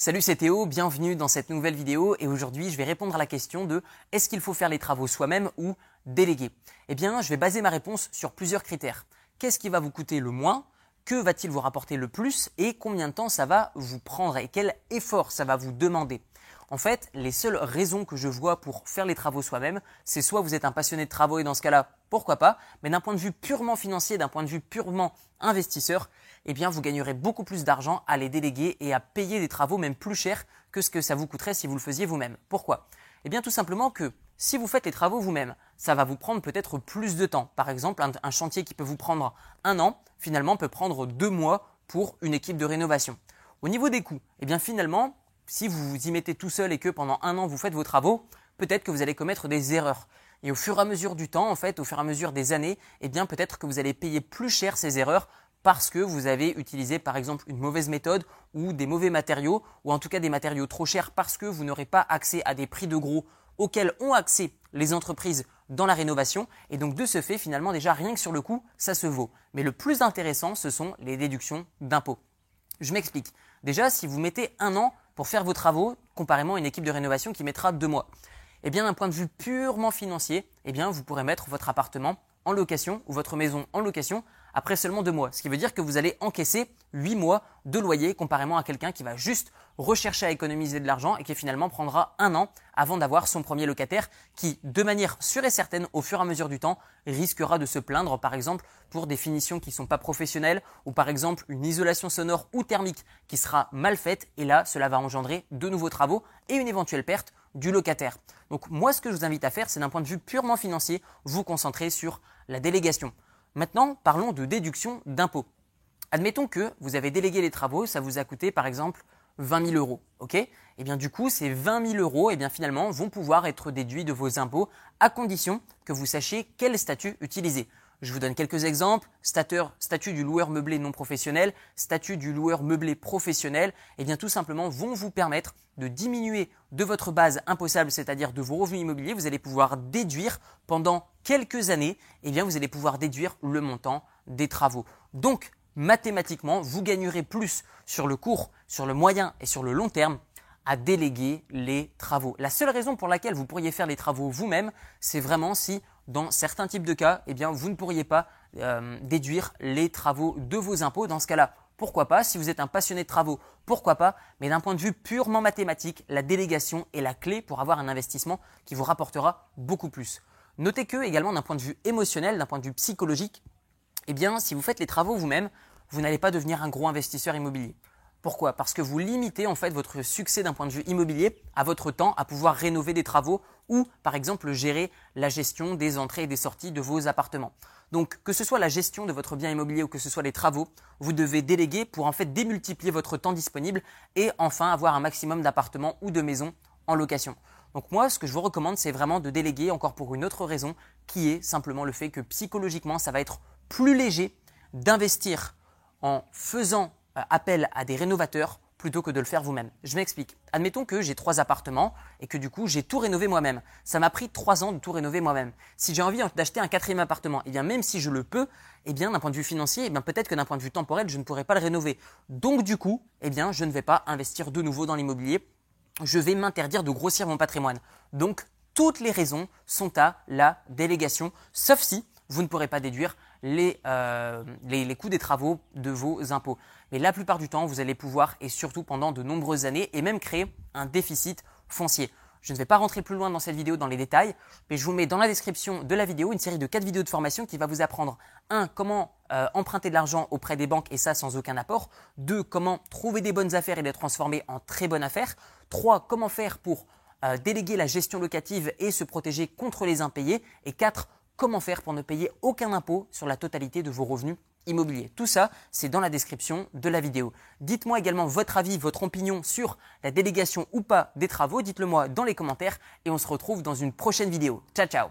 Salut, c'est Théo, bienvenue dans cette nouvelle vidéo et aujourd'hui je vais répondre à la question de est-ce qu'il faut faire les travaux soi-même ou déléguer? Eh bien, je vais baser ma réponse sur plusieurs critères. Qu'est-ce qui va vous coûter le moins? Que va-t-il vous rapporter le plus? Et combien de temps ça va vous prendre? Et quel effort ça va vous demander? En fait, les seules raisons que je vois pour faire les travaux soi-même, c'est soit vous êtes un passionné de travaux et dans ce cas-là, pourquoi pas, mais d'un point de vue purement financier, d'un point de vue purement investisseur, eh bien vous gagnerez beaucoup plus d'argent à les déléguer et à payer des travaux même plus chers que ce que ça vous coûterait si vous le faisiez vous-même. Pourquoi? Eh bien tout simplement que si vous faites les travaux vous-même, ça va vous prendre peut-être plus de temps. Par exemple, un, chantier qui peut vous prendre un an, finalement peut prendre deux mois pour une équipe de rénovation. Au niveau des coûts, eh bien finalement, si vous vous y mettez tout seul et que pendant un an vous faites vos travaux, peut-être que vous allez commettre des erreurs. Et au fur et à mesure du temps, en fait, au fur et à mesure des années, eh bien peut-être que vous allez payer plus cher ces erreurs parce que vous avez utilisé par exemple une mauvaise méthode ou des mauvais matériaux ou en tout cas des matériaux trop chers parce que vous n'aurez pas accès à des prix de gros auxquels ont accès les entreprises dans la rénovation et donc de ce fait finalement déjà rien que sur le coût ça se vaut. Mais le plus intéressant ce sont les déductions d'impôts. Je m'explique. Déjà si vous mettez un an pour faire vos travaux, comparément à une équipe de rénovation qui mettra deux mois. Eh bien, d'un point de vue purement financier, eh bien, vous pourrez mettre votre appartement en location ou votre maison en location après seulement deux mois. Ce qui veut dire que vous allez encaisser huit mois de loyer comparément à quelqu'un qui va juste rechercher à économiser de l'argent et qui finalement prendra un an avant d'avoir son premier locataire qui, de manière sûre et certaine, au fur et à mesure du temps, risquera de se plaindre par exemple pour des finitions qui ne sont pas professionnelles ou par exemple une isolation sonore ou thermique qui sera mal faite et là cela va engendrer de nouveaux travaux et une éventuelle perte du locataire. Donc moi ce que je vous invite à faire c'est d'un point de vue purement financier vous concentrer sur la délégation. Maintenant, parlons de déduction d'impôts. Admettons que vous avez délégué les travaux, ça vous a coûté par exemple 20 000 euros. Et eh bien du coup, ces 20 000 euros, et eh bien finalement, vont pouvoir être déduits de vos impôts à condition que vous sachiez quel statut utiliser. Je vous donne quelques exemples. statut du loueur meublé non professionnel, statut du loueur meublé professionnel, eh bien tout simplement vont vous permettre de diminuer de votre base imposable, c'est-à-dire de vos revenus immobiliers. Vous allez pouvoir déduire pendant quelques années, et bien vous allez pouvoir déduire le montant des travaux. Donc, mathématiquement, vous gagnerez plus sur le court, sur le moyen et sur le long terme à déléguer les travaux. La seule raison pour laquelle vous pourriez faire les travaux vous-même, c'est vraiment si dans certains types de cas, eh vous ne pourriez pas euh, déduire les travaux de vos impôts. Dans ce cas-là, pourquoi pas? Si vous êtes un passionné de travaux, pourquoi pas? Mais d'un point de vue purement mathématique, la délégation est la clé pour avoir un investissement qui vous rapportera beaucoup plus. Notez que, également d'un point de vue émotionnel, d'un point de vue psychologique, eh bien, si vous faites les travaux vous-même, vous n'allez pas devenir un gros investisseur immobilier. Pourquoi? Parce que vous limitez en fait votre succès d'un point de vue immobilier à votre temps à pouvoir rénover des travaux ou par exemple gérer la gestion des entrées et des sorties de vos appartements. Donc que ce soit la gestion de votre bien immobilier ou que ce soit les travaux, vous devez déléguer pour en fait démultiplier votre temps disponible et enfin avoir un maximum d'appartements ou de maisons en location. Donc moi, ce que je vous recommande, c'est vraiment de déléguer encore pour une autre raison, qui est simplement le fait que psychologiquement, ça va être plus léger d'investir en faisant appel à des rénovateurs plutôt que de le faire vous-même. Je m'explique. Admettons que j'ai trois appartements et que du coup j'ai tout rénové moi-même. Ça m'a pris trois ans de tout rénover moi-même. Si j'ai envie d'acheter un quatrième appartement, eh bien même si je le peux, eh bien d'un point de vue financier, eh bien peut-être que d'un point de vue temporel, je ne pourrais pas le rénover. Donc du coup, eh bien je ne vais pas investir de nouveau dans l'immobilier. Je vais m'interdire de grossir mon patrimoine. Donc toutes les raisons sont à la délégation, sauf si vous ne pourrez pas déduire euh, les, les, coûts des travaux de vos impôts. Mais la plupart du temps, vous allez pouvoir, et surtout pendant de nombreuses années, et même créer un déficit foncier. Je ne vais pas rentrer plus loin dans cette vidéo dans les détails, mais je vous mets dans la description de la vidéo une série de 4 vidéos de formation qui va vous apprendre 1. Comment euh, emprunter de l'argent auprès des banques et ça sans aucun apport. 2. Comment trouver des bonnes affaires et les transformer en très bonnes affaires. 3. Comment faire pour euh, déléguer la gestion locative et se protéger contre les impayés. Et 4 comment faire pour ne payer aucun impôt sur la totalité de vos revenus immobiliers. Tout ça, c'est dans la description de la vidéo. Dites-moi également votre avis, votre opinion sur la délégation ou pas des travaux. Dites-le moi dans les commentaires et on se retrouve dans une prochaine vidéo. Ciao ciao